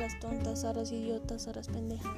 zaras tontas, zaras idiotas, zaras pendejas.